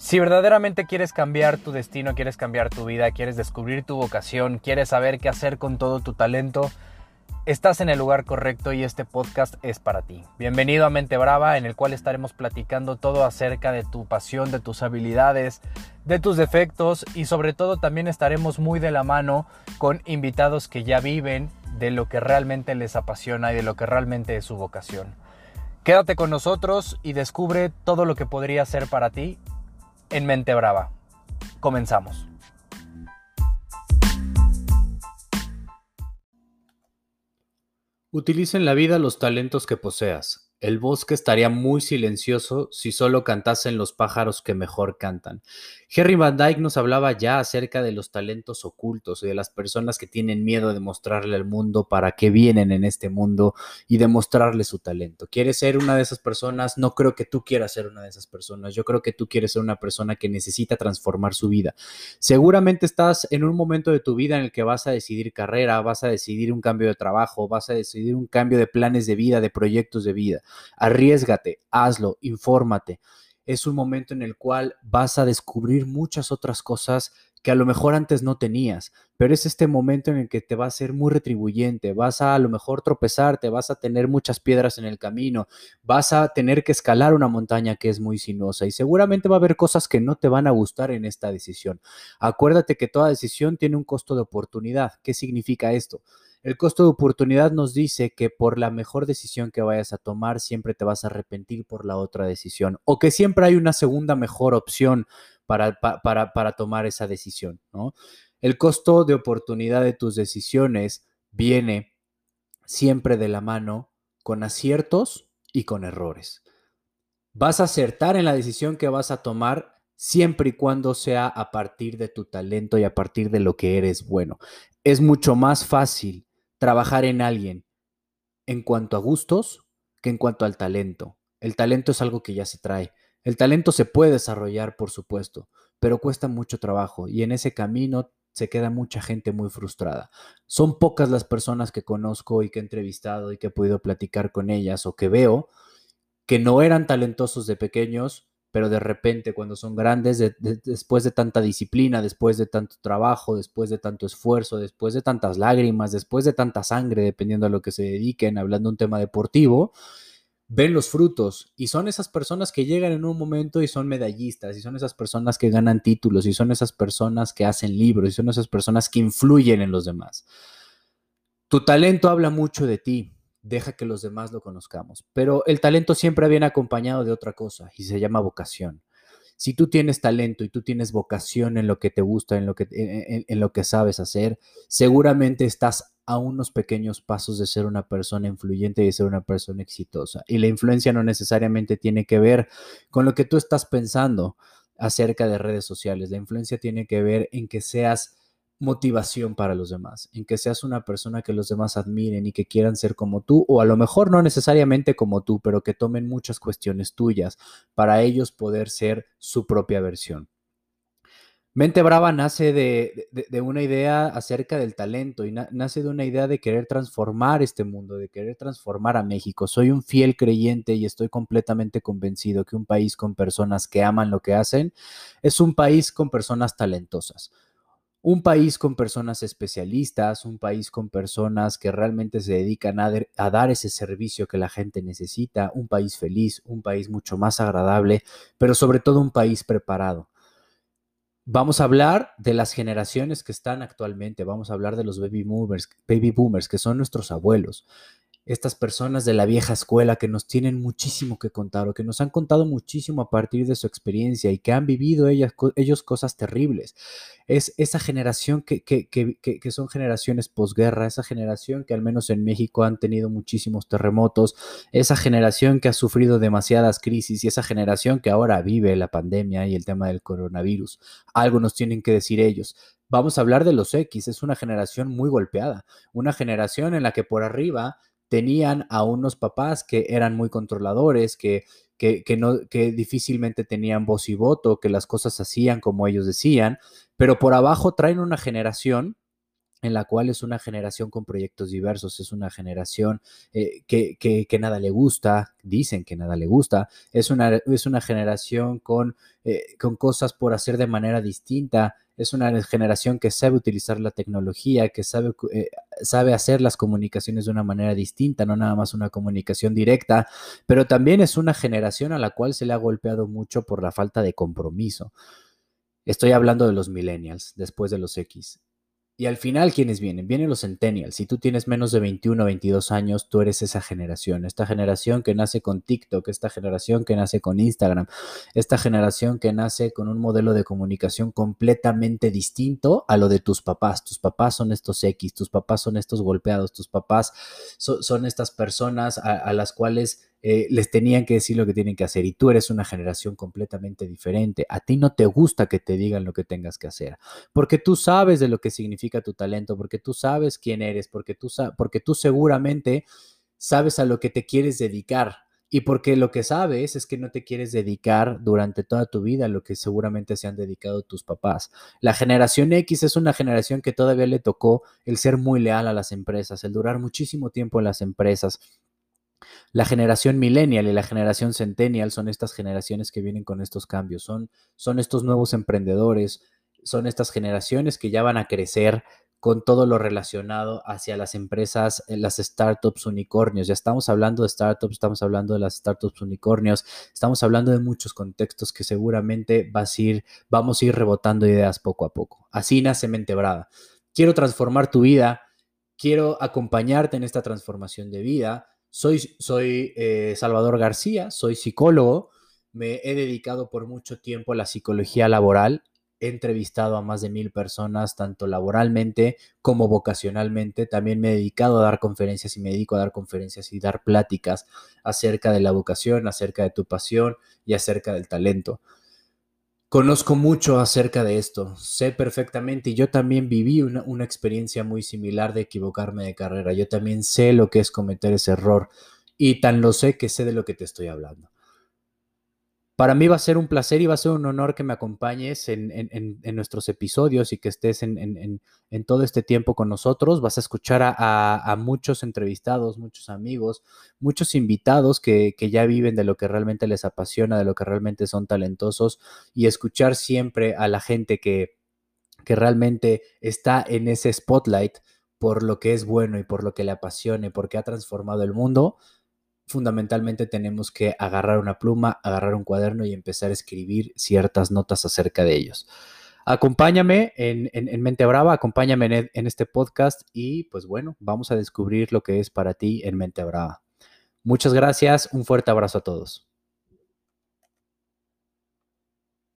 Si verdaderamente quieres cambiar tu destino, quieres cambiar tu vida, quieres descubrir tu vocación, quieres saber qué hacer con todo tu talento, estás en el lugar correcto y este podcast es para ti. Bienvenido a Mente Brava, en el cual estaremos platicando todo acerca de tu pasión, de tus habilidades, de tus defectos y sobre todo también estaremos muy de la mano con invitados que ya viven de lo que realmente les apasiona y de lo que realmente es su vocación. Quédate con nosotros y descubre todo lo que podría ser para ti en Mente Brava. Comenzamos. Utiliza en la vida los talentos que poseas. El bosque estaría muy silencioso si solo cantasen los pájaros que mejor cantan. Henry Van Dyke nos hablaba ya acerca de los talentos ocultos y de las personas que tienen miedo de mostrarle al mundo para qué vienen en este mundo y de mostrarle su talento. ¿Quieres ser una de esas personas? No creo que tú quieras ser una de esas personas. Yo creo que tú quieres ser una persona que necesita transformar su vida. Seguramente estás en un momento de tu vida en el que vas a decidir carrera, vas a decidir un cambio de trabajo, vas a decidir un cambio de planes de vida, de proyectos de vida. Arriesgate, hazlo, infórmate. Es un momento en el cual vas a descubrir muchas otras cosas que a lo mejor antes no tenías, pero es este momento en el que te va a ser muy retribuyente, vas a a lo mejor tropezarte, vas a tener muchas piedras en el camino, vas a tener que escalar una montaña que es muy sinuosa y seguramente va a haber cosas que no te van a gustar en esta decisión. Acuérdate que toda decisión tiene un costo de oportunidad. ¿Qué significa esto? El costo de oportunidad nos dice que por la mejor decisión que vayas a tomar, siempre te vas a arrepentir por la otra decisión o que siempre hay una segunda mejor opción para, para, para tomar esa decisión. ¿no? El costo de oportunidad de tus decisiones viene siempre de la mano con aciertos y con errores. Vas a acertar en la decisión que vas a tomar siempre y cuando sea a partir de tu talento y a partir de lo que eres bueno. Es mucho más fácil trabajar en alguien en cuanto a gustos que en cuanto al talento. El talento es algo que ya se trae. El talento se puede desarrollar, por supuesto, pero cuesta mucho trabajo y en ese camino se queda mucha gente muy frustrada. Son pocas las personas que conozco y que he entrevistado y que he podido platicar con ellas o que veo que no eran talentosos de pequeños, pero de repente cuando son grandes, después de tanta disciplina, después de tanto trabajo, después de tanto esfuerzo, después de tantas lágrimas, después de tanta sangre, dependiendo a lo que se dediquen, hablando de un tema deportivo, ven los frutos y son esas personas que llegan en un momento y son medallistas y son esas personas que ganan títulos y son esas personas que hacen libros y son esas personas que influyen en los demás. Tu talento habla mucho de ti, deja que los demás lo conozcamos. Pero el talento siempre viene acompañado de otra cosa y se llama vocación. Si tú tienes talento y tú tienes vocación en lo que te gusta, en lo que, en, lo que sabes hacer, seguramente estás a unos pequeños pasos de ser una persona influyente y de ser una persona exitosa. Y la influencia no necesariamente tiene que ver con lo que tú estás pensando acerca de redes sociales. La influencia tiene que ver en que seas motivación para los demás, en que seas una persona que los demás admiren y que quieran ser como tú, o a lo mejor no necesariamente como tú, pero que tomen muchas cuestiones tuyas para ellos poder ser su propia versión. Mente Brava nace de, una idea acerca del talento y nace de una idea de querer transformar este mundo, de querer transformar a México. Soy un fiel creyente y estoy completamente convencido que un país con personas que aman lo que hacen es un país con personas talentosas un país con personas especialistas, un país con personas que realmente se dedican a, dar ese servicio que la gente necesita, un país feliz, un país mucho más agradable, pero sobre todo un país preparado. Vamos a hablar de las generaciones que están actualmente, vamos a hablar de los baby boomers, baby boomers que son nuestros abuelos estas personas de la vieja escuela que nos tienen muchísimo que contar o que nos han contado muchísimo a partir de su experiencia y que han vivido ellas, ellos cosas terribles. Es esa generación que, que, que, que son generaciones posguerra, esa generación que al menos en México han tenido muchísimos terremotos, esa generación que ha sufrido demasiadas crisis y esa generación que ahora vive la pandemia y el tema del coronavirus. Algo nos tienen que decir ellos. Vamos a hablar de los X, es una generación muy golpeada, una generación en la que por arriba tenían a unos papás que eran muy controladores, que, que, no, que difícilmente tenían voz y voto, que las cosas hacían como ellos decían, pero por abajo traen una generación en la cual es una generación con proyectos diversos, es una generación eh, que, que, nada le gusta, dicen que nada le gusta, es una, es una generación con, eh, con cosas por hacer de manera distinta, es una generación que sabe utilizar la tecnología, que sabe, eh, sabe hacer las comunicaciones de una manera distinta, no nada más una comunicación directa, pero también es una generación a la cual se le ha golpeado mucho por la falta de compromiso. Estoy hablando de los millennials, después de los X. Y al final, ¿quiénes vienen? Vienen los centennials. Si tú tienes menos de 21 o 22 años, tú eres esa generación. Esta generación que nace con TikTok, esta generación que nace con Instagram, esta generación que nace con un modelo de comunicación completamente distinto a lo de tus papás. Tus papás son estos X, tus papás son estos golpeados, tus papás son estas personas a las cuales eh, les tenían que decir lo que tienen que hacer y tú eres una generación completamente diferente. A ti no te gusta que te digan lo que tengas que hacer, porque tú sabes de lo que significa tu talento, porque tú sabes quién eres, porque tú, porque tú seguramente sabes a lo que te quieres dedicar. Y porque lo que sabes es que no te quieres dedicar durante toda tu vida a lo que seguramente se han dedicado tus papás. La generación X es una generación que todavía le tocó el ser muy leal a las empresas, el durar muchísimo tiempo en las empresas, la generación millennial y la generación centennial son estas generaciones que vienen con estos cambios, son, son estos nuevos emprendedores, son estas generaciones que ya van a crecer con todo lo relacionado hacia las empresas, eh, las startups unicornios. Ya estamos hablando de startups, estamos hablando de las startups unicornios, estamos hablando de muchos contextos que seguramente vas a ir, vamos a ir rebotando ideas poco a poco. Así nace Mente Brava. Quiero transformar tu vida, quiero acompañarte en esta transformación de vida soy, soy eh, Salvador García, soy psicólogo, me he dedicado por mucho tiempo a la psicología laboral, he entrevistado a más de mil personas, tanto laboralmente como vocacionalmente. También me he dedicado a dar conferencias y me dedico a dar conferencias y dar pláticas acerca de la vocación, acerca de tu pasión y acerca del talento. Conozco mucho acerca de esto, sé perfectamente y yo también viví una, experiencia muy similar de equivocarme de carrera. Yo también sé lo que es cometer ese error y tan lo sé que sé de lo que te estoy hablando. Para mí va a ser un placer y va a ser un honor que me acompañes en, nuestros episodios y que estés en, todo este tiempo con nosotros. Vas a escuchar a, muchos entrevistados, muchos amigos, muchos invitados que, ya viven de lo que realmente les apasiona, de lo que realmente son talentosos y escuchar siempre a la gente que, que realmente está en ese spotlight por lo que es bueno y por lo que le apasione, porque ha transformado el mundo fundamentalmente tenemos que agarrar una pluma, agarrar un cuaderno y empezar a escribir ciertas notas acerca de ellos. Acompáñame en, Mente Brava, acompáñame en, en, este podcast y pues bueno, vamos a descubrir lo que es para ti en Mente Brava. Muchas gracias, un fuerte abrazo a todos.